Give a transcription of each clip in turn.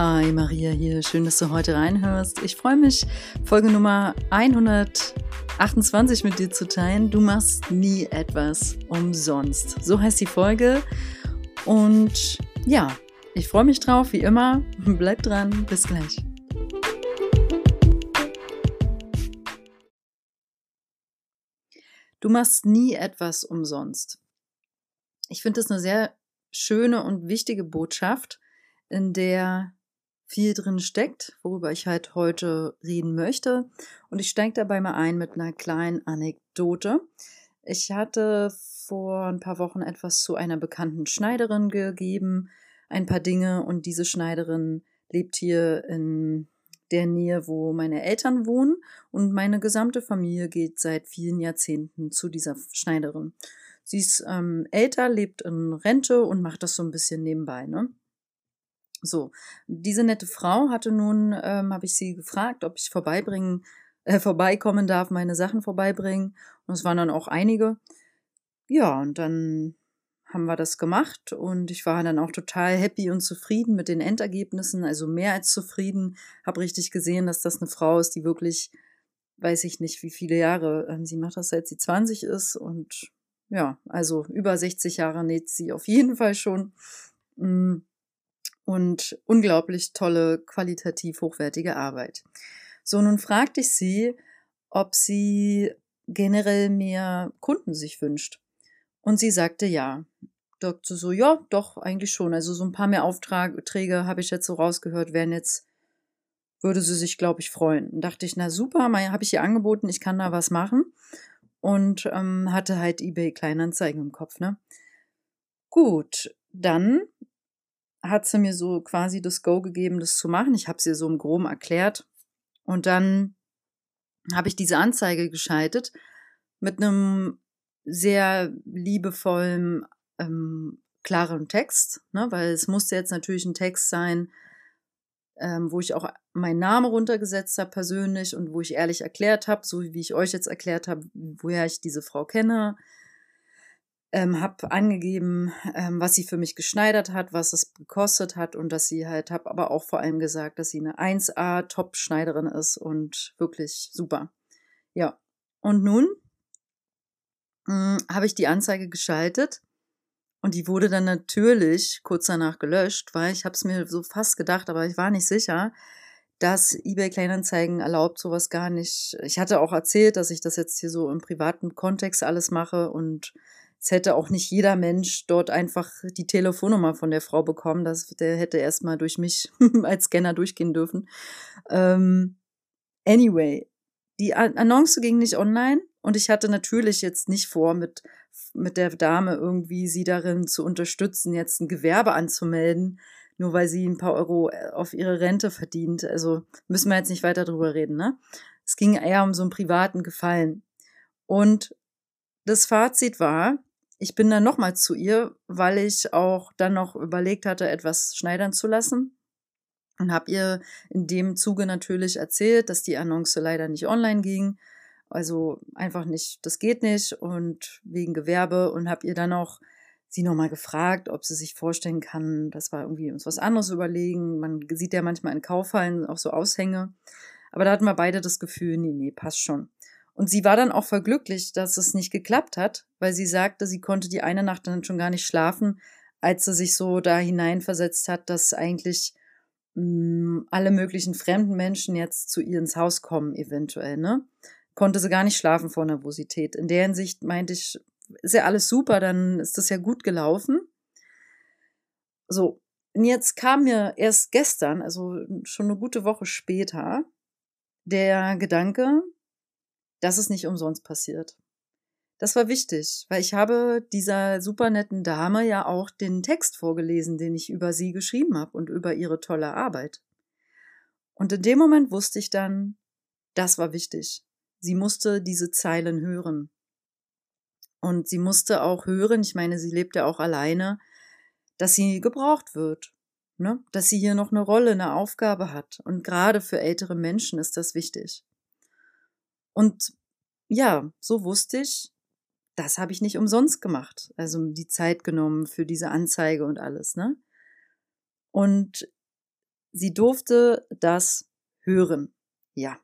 Hi, Maria hier. Schön, dass du heute reinhörst. Ich freue mich, Folge Nummer 128 mit dir zu teilen. Du machst nie etwas umsonst. So heißt die Folge. Und ja, ich freue mich drauf, wie immer. Bleib dran. Bis gleich. Du machst nie etwas umsonst. Ich finde das eine sehr schöne und wichtige Botschaft, in der viel drin steckt, worüber ich halt heute reden möchte. Und ich steige dabei mal ein mit einer kleinen Anekdote. Ich hatte vor ein paar Wochen etwas zu einer bekannten Schneiderin gegeben, ein paar Dinge und diese Schneiderin lebt hier in der Nähe, wo meine Eltern wohnen und meine gesamte Familie geht seit vielen Jahrzehnten zu dieser Schneiderin. Sie ist ähm, älter, lebt in Rente und macht das so ein bisschen nebenbei, ne? So, diese nette Frau hatte nun, ähm, habe ich sie gefragt, ob ich vorbeibringen, äh, vorbeikommen darf, meine Sachen vorbeibringen. Und es waren dann auch einige. Ja, und dann haben wir das gemacht und ich war dann auch total happy und zufrieden mit den Endergebnissen, also mehr als zufrieden. Habe richtig gesehen, dass das eine Frau ist, die wirklich, weiß ich nicht, wie viele Jahre, ähm, sie macht das seit sie 20 ist und ja, also über 60 Jahre näht sie auf jeden Fall schon. Mm und unglaublich tolle, qualitativ hochwertige Arbeit. So, nun fragte ich sie, ob sie generell mehr Kunden sich wünscht. Und sie sagte ja. Sagte so, ja, doch, eigentlich schon. Also so ein paar mehr Aufträge habe ich jetzt so rausgehört, wären jetzt, würde sie sich, glaube ich, freuen. Und dachte ich, na super, habe ich ihr angeboten, ich kann da was machen. Und ähm, hatte halt eBay Kleinanzeigen im Kopf, ne? Gut, dann hat sie mir so quasi das Go gegeben, das zu machen. Ich habe sie so im Groben erklärt. Und dann habe ich diese Anzeige geschaltet mit einem sehr liebevollen, ähm, klaren Text, ne? weil es musste jetzt natürlich ein Text sein, ähm, wo ich auch meinen Namen runtergesetzt habe persönlich und wo ich ehrlich erklärt habe, so wie ich euch jetzt erklärt habe, woher ich diese Frau kenne, ähm, habe angegeben, ähm, was sie für mich geschneidert hat, was es gekostet hat und dass sie halt, habe aber auch vor allem gesagt, dass sie eine 1A Top-Schneiderin ist und wirklich super. Ja, und nun hm, habe ich die Anzeige geschaltet und die wurde dann natürlich kurz danach gelöscht, weil ich habe es mir so fast gedacht, aber ich war nicht sicher, dass eBay Kleinanzeigen erlaubt sowas gar nicht. Ich hatte auch erzählt, dass ich das jetzt hier so im privaten Kontext alles mache und es hätte auch nicht jeder Mensch dort einfach die Telefonnummer von der Frau bekommen. Das, der hätte erstmal durch mich als Scanner durchgehen dürfen. Ähm, anyway, die Annonce ging nicht online und ich hatte natürlich jetzt nicht vor, mit, mit der Dame irgendwie sie darin zu unterstützen, jetzt ein Gewerbe anzumelden, nur weil sie ein paar Euro äh, auf ihre Rente verdient. Also müssen wir jetzt nicht weiter drüber reden, ne? Es ging eher um so einen privaten Gefallen. Und das Fazit war, ich bin dann nochmal zu ihr, weil ich auch dann noch überlegt hatte, etwas schneidern zu lassen. Und habe ihr in dem Zuge natürlich erzählt, dass die Annonce leider nicht online ging. Also einfach nicht, das geht nicht und wegen Gewerbe und habe ihr dann auch sie nochmal gefragt, ob sie sich vorstellen kann, dass wir irgendwie uns was anderes überlegen. Man sieht ja manchmal in Kaufhallen auch so Aushänge. Aber da hatten wir beide das Gefühl, nee, nee, passt schon. Und sie war dann auch verglücklich, dass es nicht geklappt hat, weil sie sagte, sie konnte die eine Nacht dann schon gar nicht schlafen, als sie sich so da hineinversetzt hat, dass eigentlich mh, mm, alle möglichen fremden Menschen jetzt zu ihr ins Haus kommen, eventuell, ne? Konnte sie gar nicht schlafen vor Nervosität. In der Hinsicht meinte ich, ist ja alles super, dann ist das ja gut gelaufen. So, und jetzt kam mir erst gestern, also schon eine gute Woche später, der Gedanke, dass es nicht umsonst passiert. Das war wichtig, weil ich habe dieser super netten Dame ja auch den Text vorgelesen, den ich über sie geschrieben habe und über ihre tolle Arbeit. Und in dem Moment wusste ich dann, das war wichtig. Sie musste diese Zeilen hören. Und sie musste auch hören, ich meine, sie lebt ja auch alleine, dass sie gebraucht wird. Ne? Dass sie hier noch eine Rolle, eine Aufgabe hat. Und gerade für ältere Menschen ist das wichtig. Und ja, so wusste ich, das habe ich nicht umsonst gemacht. Also die Zeit genommen für diese Anzeige und alles, ne? Und sie durfte das hören. Ja.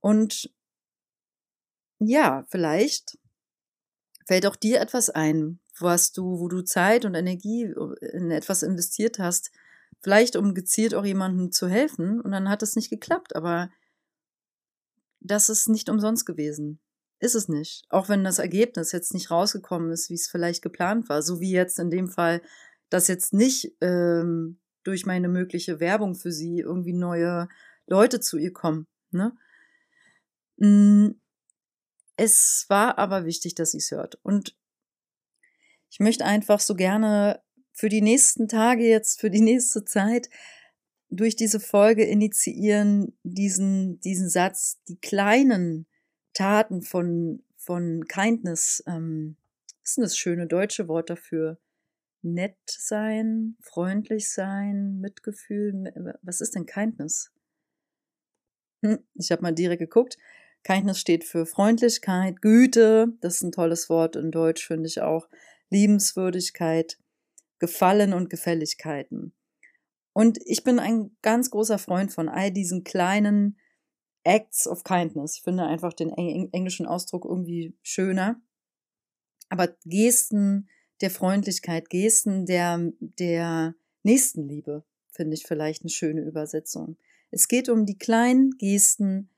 Und ja, vielleicht fällt auch dir etwas ein, was du, wo du Zeit und Energie äh, in etwas investiert hast, vielleicht um gezielt auch jemandem zu helfen und dann hat es nicht geklappt, aber das ist nicht umsonst gewesen. Ist es nicht. Auch wenn das Ergebnis jetzt nicht rausgekommen ist, wie es vielleicht geplant war. So wie jetzt in dem Fall, dass jetzt nicht ähm, durch meine mögliche Werbung für sie irgendwie neue Leute zu ihr kommen. Ne? Hm, es war aber wichtig, dass sie es hört. Und ich möchte einfach so gerne für die nächsten Tage jetzt, für die nächste Zeit durch diese Folge initiieren, diesen, diesen Satz, die kleinen Taten von, von Kindness, ähm, ist denn das schöne deutsche Wort dafür? Nett sein, freundlich sein, Mitgefühl, was ist denn Kindness? Hm, ich habe mal direkt geguckt. Kindness steht für Freundlichkeit, Güte, das ist ein tolles Wort in Deutsch, finde ich auch, Liebenswürdigkeit, Gefallen und Gefälligkeiten. Und ich bin ein ganz großer Freund von all diesen kleinen Acts of Kindness. Ich finde einfach den englischen Ausdruck irgendwie schöner. Aber Gesten der Freundlichkeit, Gesten der, der Nächstenliebe finde ich vielleicht eine schöne Übersetzung. Es geht um die kleinen Gesten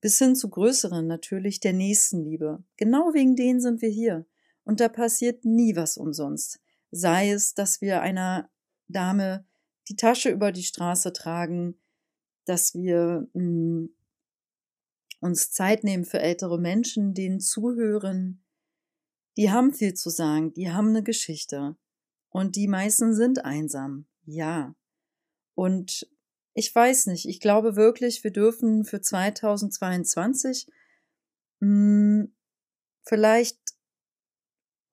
bis hin zu größeren natürlich der Nächstenliebe. Genau wegen denen sind wir hier. Und da passiert nie was umsonst. Sei es, dass wir einer Dame die Tasche über die Straße tragen, dass wir hm, uns Zeit nehmen für ältere Menschen, denen zuhören. Die haben viel zu sagen, die haben eine Geschichte. Und die meisten sind einsam, ja. Und ich weiß nicht, ich glaube wirklich, wir dürfen für 2022 mh, hm, vielleicht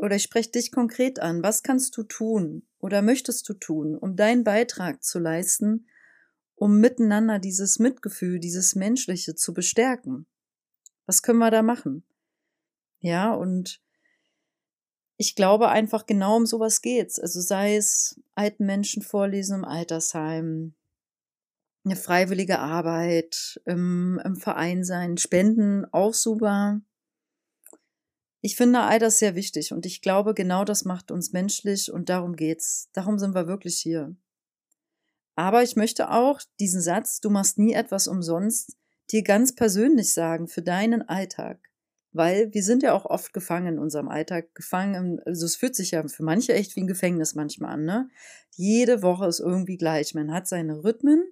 oder ich spreche dich konkret an. Was kannst du tun oder möchtest du tun, um deinen Beitrag zu leisten, um miteinander dieses Mitgefühl, dieses Menschliche zu bestärken? Was können wir da machen? Ja, und ich glaube einfach genau um sowas geht's. Also sei es alten Menschen vorlesen im Altersheim, eine freiwillige Arbeit, im, im Verein sein, Spenden auch super. Ich finde all das sehr wichtig und ich glaube, genau das macht uns menschlich und darum geht's. Darum sind wir wirklich hier. Aber ich möchte auch diesen Satz, du machst nie etwas umsonst, dir ganz persönlich sagen für deinen Alltag. Weil wir sind ja auch oft gefangen in unserem Alltag, gefangen, also es fühlt sich ja für manche echt wie ein Gefängnis manchmal an, ne? Jede Woche ist irgendwie gleich. Man hat seine Rhythmen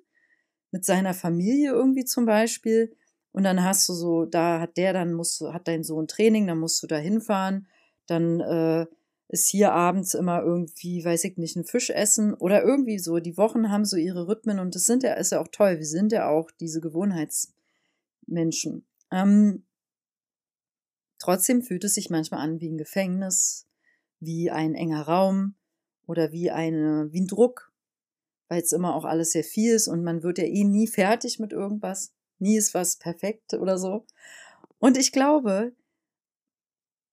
mit seiner Familie irgendwie zum Beispiel und dann hast du so, da hat der, dann musst du, hat dein Sohn Training, dann musst du da hinfahren. Dann äh, ist hier abends immer irgendwie, weiß ich nicht, ein Fisch essen oder irgendwie so. Die Wochen haben so ihre Rhythmen und das sind ja, ist ja auch toll. Wir sind ja auch diese Gewohnheitsmenschen. Ähm, trotzdem fühlt es sich manchmal an wie ein Gefängnis, wie ein enger Raum oder wie eine, wie ein Druck, weil es immer auch alles sehr viel ist und man wird ja eh nie fertig mit irgendwas nie ist was perfekt oder so. Und ich glaube,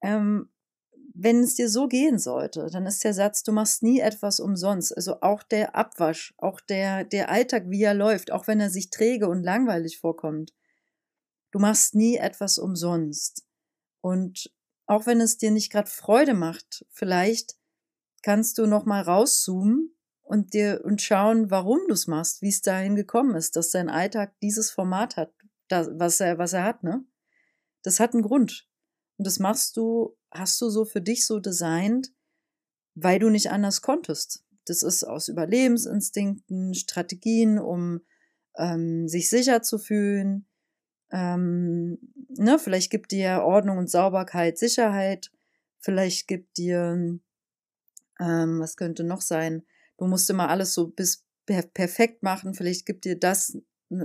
ähm, wenn es dir so gehen sollte, dann ist der Satz, du machst nie etwas umsonst. Also auch der Abwasch, auch der, der Alltag, wie er läuft, auch wenn er sich träge und langweilig vorkommt. Du machst nie etwas umsonst. Und auch wenn es dir nicht gerade Freude macht, vielleicht kannst du noch mal rauszoomen und dir und schauen, warum du es machst, wie es dahin gekommen ist, dass dein Alltag dieses Format hat, das, was er, was er hat, ne? Das hat einen Grund. Und das machst du, hast du so für dich so designt, weil du nicht anders konntest. Das ist aus Überlebensinstinkten, Strategien, um ähm, sich sicher zu fühlen. Ähm, ne, vielleicht gibt dir Ordnung und Sauberkeit Sicherheit. Vielleicht gibt dir, ähm, was könnte noch sein? Du musst immer alles so bis per perfekt machen. Vielleicht gibt dir das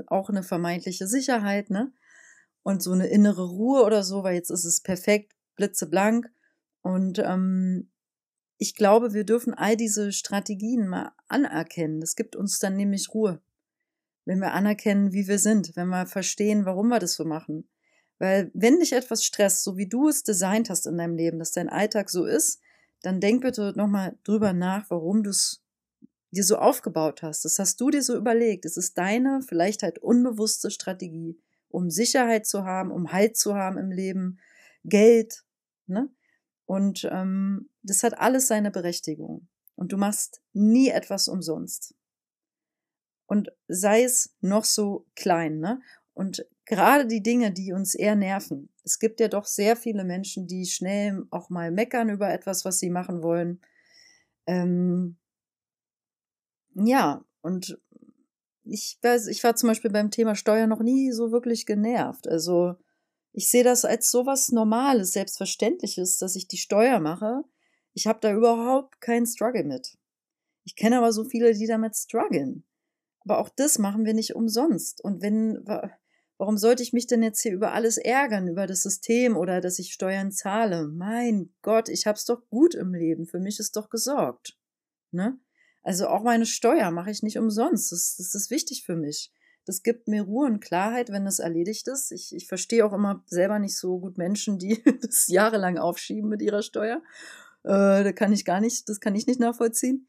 auch eine vermeintliche Sicherheit, ne? Und so eine innere Ruhe oder so, weil jetzt ist es perfekt, blitzeblank. Und ähm, ich glaube, wir dürfen all diese Strategien mal anerkennen. Das gibt uns dann nämlich Ruhe. Wenn wir anerkennen, wie wir sind, wenn wir verstehen, warum wir das so machen. Weil wenn dich etwas stresst, so wie du es designt hast in deinem Leben, dass dein Alltag so ist, dann denk bitte nochmal drüber nach, warum du es dir so aufgebaut hast. Das hast du dir so überlegt. Es ist deine, vielleicht halt unbewusste Strategie, um Sicherheit zu haben, um Halt zu haben im Leben, Geld, ne? Und ähm, das hat alles seine Berechtigung. Und du machst nie etwas umsonst. Und sei es noch so klein, ne? Und gerade die Dinge, die uns eher nerven. Es gibt ja doch sehr viele Menschen, die schnell auch mal meckern über etwas, was sie machen wollen. Ähm, ja, und ich weiß, ich war zum Beispiel beim Thema Steuer noch nie so wirklich genervt. Also ich sehe das als sowas Normales, Selbstverständliches, dass ich die Steuer mache. Ich habe da überhaupt keinen Struggle mit. Ich kenne aber so viele, die damit strugglen. Aber auch das machen wir nicht umsonst. Und wenn, warum sollte ich mich denn jetzt hier über alles ärgern, über das System oder dass ich Steuern zahle? Mein Gott, ich hab's doch gut im Leben. Für mich ist doch gesorgt. Ne? Also auch meine Steuer mache ich nicht umsonst. Das, das ist wichtig für mich. Das gibt mir Ruhe und Klarheit, wenn das erledigt ist. Ich, ich verstehe auch immer selber nicht so gut Menschen, die das jahrelang aufschieben mit ihrer Steuer. Äh, da kann ich gar nicht, das kann ich nicht nachvollziehen.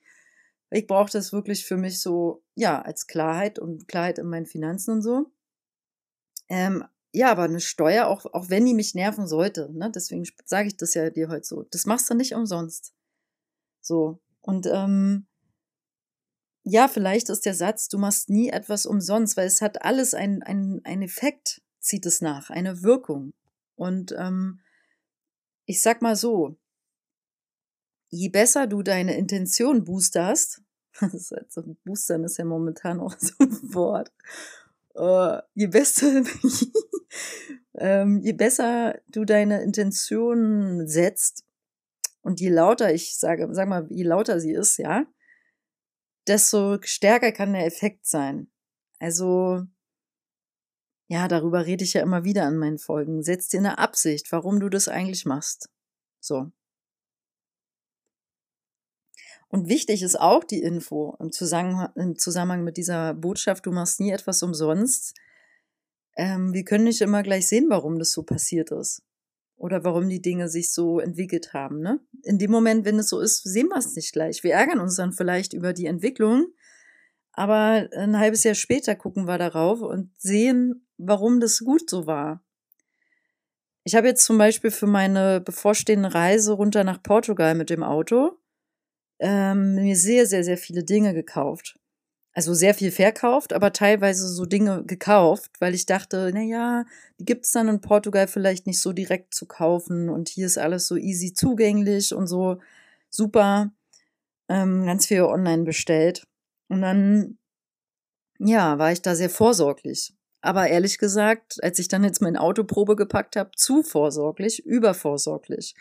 Ich brauche das wirklich für mich so, ja, als Klarheit und Klarheit in meinen Finanzen und so. Ähm, ja, aber eine Steuer, auch, auch wenn die mich nerven sollte, ne, deswegen sage ich das ja dir heute so, das machst du nicht umsonst. So. Und ähm, ja, vielleicht ist der Satz, du machst nie etwas umsonst, weil es hat alles einen ein Effekt, zieht es nach, eine Wirkung. Und ähm, ich sag mal so, je besser du deine Intention boosterst, das halt so, boostern ist ja momentan auch so ein Wort, äh, je besser, ähm, je besser du deine Intention setzt und je lauter ich sage, sag mal, je lauter sie ist, ja, desto stärker kann der Effekt sein. Also, ja, darüber rede ich ja immer wieder in meinen Folgen. Setz dir eine Absicht, warum du das eigentlich machst. So. Und wichtig ist auch die Info im Zusammenhang, im Zusammenhang mit dieser Botschaft, du machst nie etwas umsonst. Ähm, wir können nicht immer gleich sehen, warum das so passiert ist oder warum die Dinge sich so entwickelt haben. Ne? In dem Moment, wenn es so ist, sehen wir es nicht gleich. Wir ärgern uns dann vielleicht über die Entwicklung, aber ein halbes Jahr später gucken wir darauf und sehen, warum das gut so war. Ich habe jetzt zum Beispiel für meine bevorstehende Reise runter nach Portugal mit dem Auto ähm, mir sehr, sehr, sehr viele Dinge gekauft also sehr viel verkauft, aber teilweise so Dinge gekauft, weil ich dachte, na ja, die gibt's dann in Portugal vielleicht nicht so direkt zu kaufen und hier ist alles so easy zugänglich und so super, ähm, ganz viel online bestellt. Und dann, ja, war ich da sehr vorsorglich. Aber ehrlich gesagt, als ich dann jetzt mein Autoprobe gepackt habe, zu vorsorglich, übervorsorglich.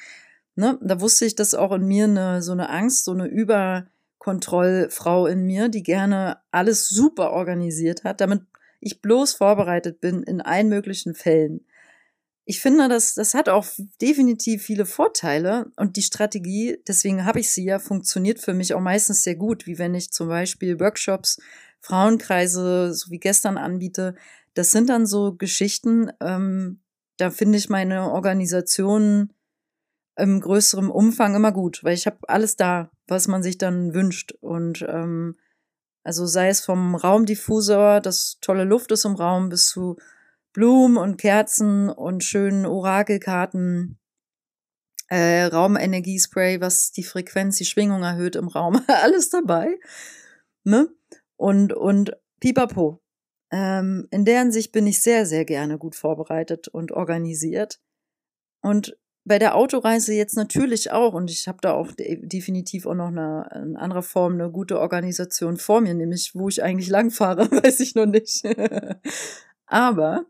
Ne? Da wusste ich, dass auch in mir eine, so eine Angst, so eine Über, Kontrollfrau in mir, die gerne alles super organisiert hat, damit ich bloß vorbereitet bin in allen möglichen Fällen. Ich finde, das, das hat auch definitiv viele Vorteile und die Strategie, deswegen habe ich sie ja, funktioniert für mich auch meistens sehr gut, wie wenn ich zum Beispiel Workshops, Frauenkreise, so wie gestern anbiete. Das sind dann so Geschichten, ähm, da finde ich meine Organisation im größeren Umfang immer gut, weil ich habe alles da, was man sich dann wünscht. Und ähm, also sei es vom Raumdiffusor, dass tolle Luft ist im Raum, bis zu Blumen und Kerzen und schönen Orakelkarten, äh, Raumenergiespray, was die Frequenz, die Schwingung erhöht im Raum, alles dabei. Ne? Und, und pipapo. Ähm, in deren Sicht bin ich sehr, sehr gerne gut vorbereitet und organisiert. Und bei der Autoreise jetzt natürlich auch und ich habe da auch definitiv auch noch eine in anderer Form eine gute Organisation vor mir, nämlich wo ich eigentlich langfahre, weiß ich noch nicht. Aber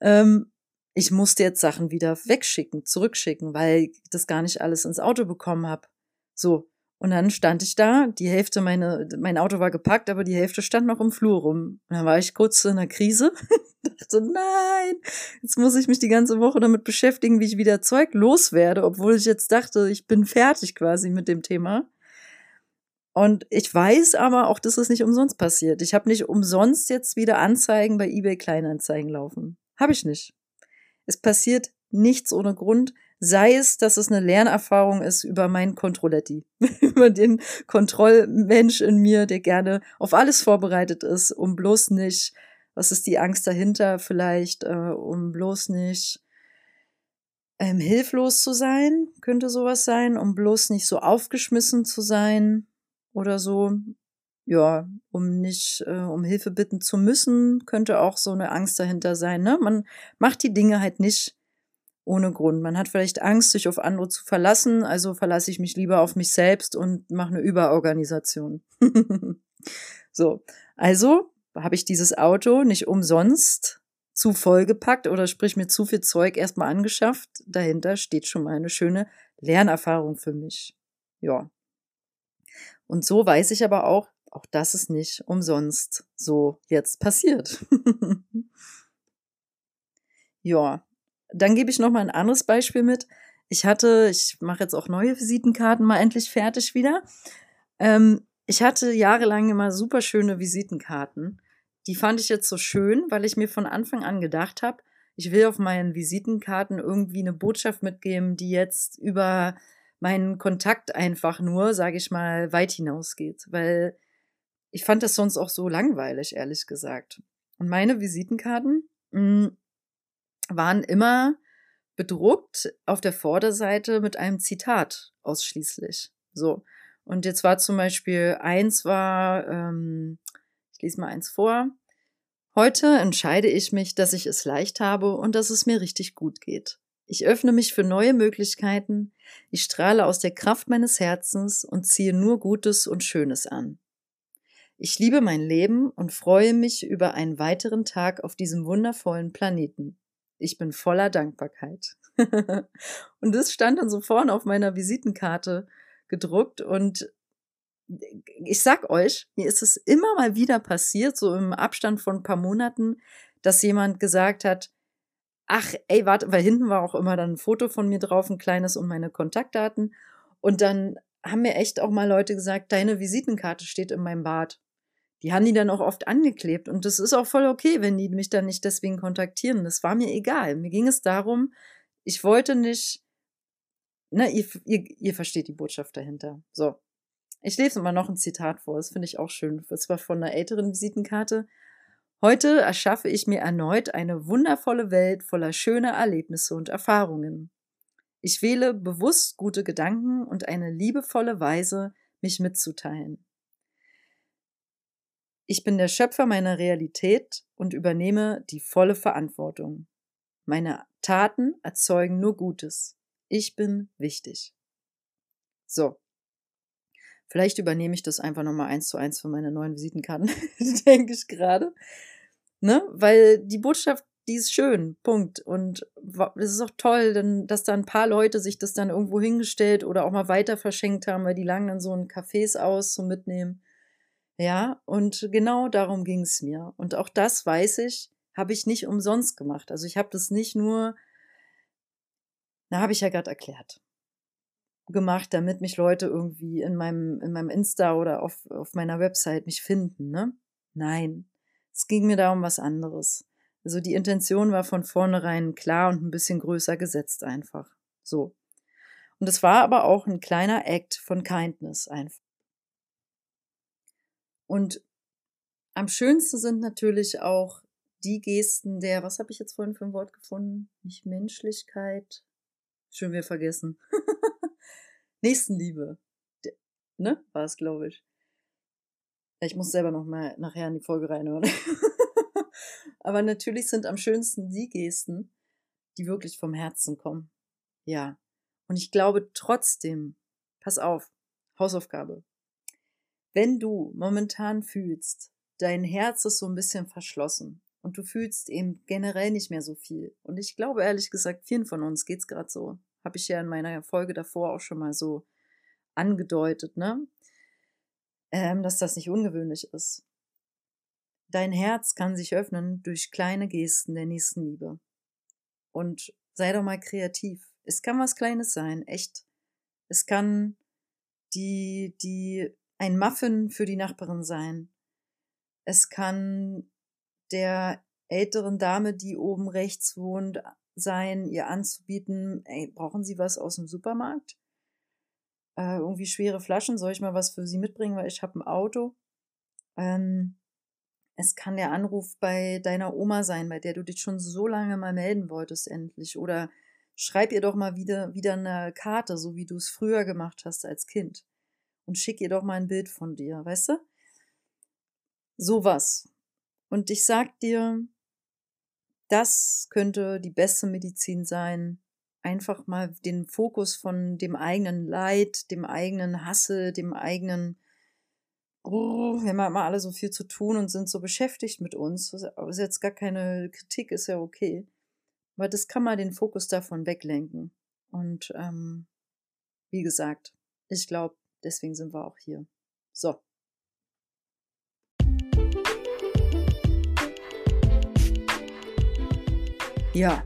ähm, ich musste jetzt Sachen wieder wegschicken, zurückschicken, weil ich das gar nicht alles ins Auto bekommen habe. So, und dann stand ich da, die Hälfte, meine, mein Auto war gepackt, aber die Hälfte stand noch im Flur rum. Und dann war ich kurz in einer Krise. dachte, nein, jetzt muss ich mich die ganze Woche damit beschäftigen, wie ich wieder Zeug loswerde, obwohl ich jetzt dachte, ich bin fertig quasi mit dem Thema. Und ich weiß aber auch, dass es nicht umsonst passiert. Ich habe nicht umsonst jetzt wieder Anzeigen bei eBay Kleinanzeigen laufen. Habe ich nicht. Es passiert nichts ohne Grund. Sei es, dass es eine Lernerfahrung ist über meinen Controletti, über den Kontrollmensch in mir, der gerne auf alles vorbereitet ist, um bloß nicht, was ist die Angst dahinter vielleicht, äh, um bloß nicht ähm, hilflos zu sein, könnte sowas sein, um bloß nicht so aufgeschmissen zu sein oder so. Ja, um nicht, äh, um Hilfe bitten zu müssen, könnte auch so eine Angst dahinter sein. Ne? Man macht die Dinge halt nicht ohne Grund. Man hat vielleicht Angst, sich auf andere zu verlassen, also verlasse ich mich lieber auf mich selbst und mache eine Überorganisation. so, also habe ich dieses Auto nicht umsonst zu voll gepackt oder sprich mir zu viel Zeug erstmal angeschafft. Dahinter steht schon mal eine schöne Lernerfahrung für mich. Ja. Und so weiß ich aber auch, auch das ist nicht umsonst so jetzt passiert. ja, dann gebe ich noch mal ein anderes Beispiel mit. Ich hatte, ich mache jetzt auch neue Visitenkarten mal endlich fertig wieder. Ähm, ich hatte jahrelang immer super schöne Visitenkarten die fand ich jetzt so schön, weil ich mir von Anfang an gedacht habe, ich will auf meinen Visitenkarten irgendwie eine Botschaft mitgeben, die jetzt über meinen Kontakt einfach nur, sage ich mal, weit hinausgeht. Weil ich fand das sonst auch so langweilig, ehrlich gesagt. Und meine Visitenkarten mh, hm, waren immer bedruckt auf der Vorderseite mit einem Zitat ausschließlich. So. Und jetzt war zum Beispiel eins war, ähm, ich lese mal eins vor. Heute entscheide ich mich, dass ich es leicht habe und dass es mir richtig gut geht. Ich öffne mich für neue Möglichkeiten, ich strahle aus der Kraft meines Herzens und ziehe nur Gutes und Schönes an. Ich liebe mein Leben und freue mich über einen weiteren Tag auf diesem wundervollen Planeten. Ich bin voller Dankbarkeit. und das stand dann so vorne auf meiner Visitenkarte gedruckt und ich sag euch, mir ist es immer mal wieder passiert, so im Abstand von ein paar Monaten, dass jemand gesagt hat, ach, ey, warte, weil hinten war auch immer dann ein Foto von mir drauf, ein kleines und meine Kontaktdaten. Und dann haben mir echt auch mal Leute gesagt, deine Visitenkarte steht in meinem Bad. Die haben die dann auch oft angeklebt. Und das ist auch voll okay, wenn die mich dann nicht deswegen kontaktieren. Das war mir egal. Mir ging es darum, ich wollte nicht, ne, ihr, ihr, ihr versteht die Botschaft dahinter. So. Ich lese immer noch ein Zitat vor, das finde ich auch schön. Das war von einer älteren Visitenkarte. Heute erschaffe ich mir erneut eine wundervolle Welt voller schöner Erlebnisse und Erfahrungen. Ich wähle bewusst gute Gedanken und eine liebevolle Weise, mich mitzuteilen. Ich bin der Schöpfer meiner Realität und übernehme die volle Verantwortung. Meine Taten erzeugen nur Gutes. Ich bin wichtig. So, Vielleicht übernehme ich das einfach nochmal eins zu eins für meine neuen Visitenkarten, denke ich gerade. Ne? Weil die Botschaft, die ist schön, Punkt. Und es ist auch toll, denn, dass da ein paar Leute sich das dann irgendwo hingestellt oder auch mal weiter verschenkt haben, weil die lagen dann so in Cafés aus zum Mitnehmen. Ja, und genau darum ging es mir. Und auch das weiß ich, habe ich nicht umsonst gemacht. Also ich habe das nicht nur, na, habe ich ja gerade erklärt gemacht, damit mich Leute irgendwie in meinem, in meinem Insta oder auf, auf meiner Website mich finden, ne? Nein. Es ging mir da um was anderes. Also die Intention war von vornherein klar und ein bisschen größer gesetzt einfach. So. Und es war aber auch ein kleiner Act von Kindness einfach. Und am schönsten sind natürlich auch die Gesten der, was habe ich jetzt vorhin für ein Wort gefunden? Nicht Menschlichkeit. Schön wir vergessen. Nächstenliebe. Ne? War es, glaube ich. Ich muss selber noch mal nachher in die Folge reinhören. Aber natürlich sind am schönsten die Gesten, die wirklich vom Herzen kommen. Ja. Und ich glaube trotzdem, pass auf, Hausaufgabe. Wenn du momentan fühlst, dein Herz ist so ein bisschen verschlossen und du fühlst eben generell nicht mehr so viel. Und ich glaube ehrlich gesagt, vielen von uns geht's gerade so. Habe ich ja in meiner Folge davor auch schon mal so angedeutet, ne? Ähm, dass das nicht ungewöhnlich ist. Dein Herz kann sich öffnen durch kleine Gesten der Nächstenliebe. Und sei doch mal kreativ. Es kann was Kleines sein, echt. Es kann die, die, ein Muffin für die Nachbarin sein. Es kann der älteren Dame, die oben rechts wohnt, sein, ihr anzubieten, ey, brauchen Sie was aus dem Supermarkt? Äh, irgendwie schwere Flaschen, soll ich mal was für Sie mitbringen, weil ich habe ein Auto? Ähm, es kann der Anruf bei deiner Oma sein, bei der du dich schon so lange mal melden wolltest endlich. Oder schreib ihr doch mal wieder, wieder eine Karte, so wie du es früher gemacht hast als Kind. Und schick ihr doch mal ein Bild von dir, weißt du? Sowas. Und ich sag dir, das könnte die beste Medizin sein. Einfach mal den Fokus von dem eigenen Leid, dem eigenen Hasse, dem eigenen, oh, wir haben immer alle so viel zu tun und sind so beschäftigt mit uns. Das ist jetzt gar keine Kritik, ist ja okay. Aber das kann mal den Fokus davon weglenken. Und ähm, wie gesagt, ich glaube, deswegen sind wir auch hier. So. Ja,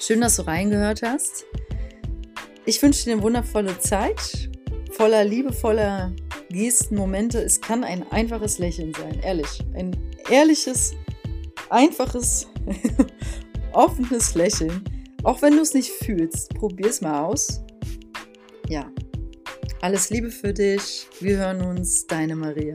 schön, dass du reingehört hast. Ich wünsche dir eine wundervolle Zeit, voller liebevoller Gesten, Momente. Es kann ein einfaches Lächeln sein, ehrlich. Ein ehrliches, einfaches, offenes Lächeln. Auch wenn du es nicht fühlst, probier es mal aus. Ja, alles Liebe für dich. Wir hören uns, deine Maria.